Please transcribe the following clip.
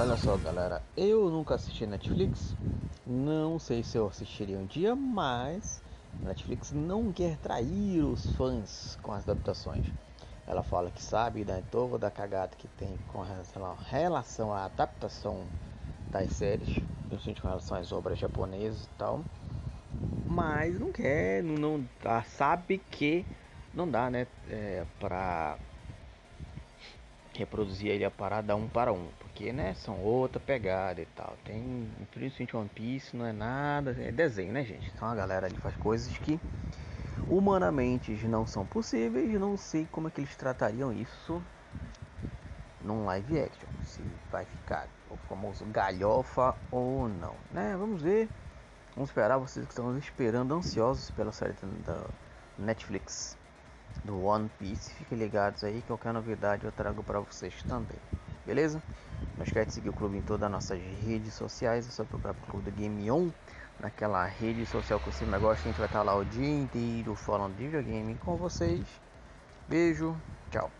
Olha só, galera, eu nunca assisti Netflix, não sei se eu assistiria um dia, mas Netflix não quer trair os fãs com as adaptações. Ela fala que sabe da toda a cagada que tem com relação à adaptação das séries, principalmente com relação às obras japonesas e tal, mas não quer, não, não sabe que não dá, né, é, pra reproduzir ele a parada um para um, porque né, são outra pegada e tal. Tem, principalmente One Piece, não é nada, é desenho, né, gente? Então a galera ali faz coisas que humanamente não são possíveis, não sei como é que eles tratariam isso num live action, se vai ficar o famoso galhofa ou não, né? Vamos ver. Vamos esperar vocês que estão esperando ansiosos pela série da Netflix do One Piece. Fiquem ligados aí, qualquer novidade eu trago para vocês também. Beleza? Não esquece de seguir o clube em todas as nossas redes sociais. É só procurar o Clube do Game On naquela rede social que você mais gosta. A gente vai estar lá o dia inteiro falando de videogame com vocês. Beijo, tchau.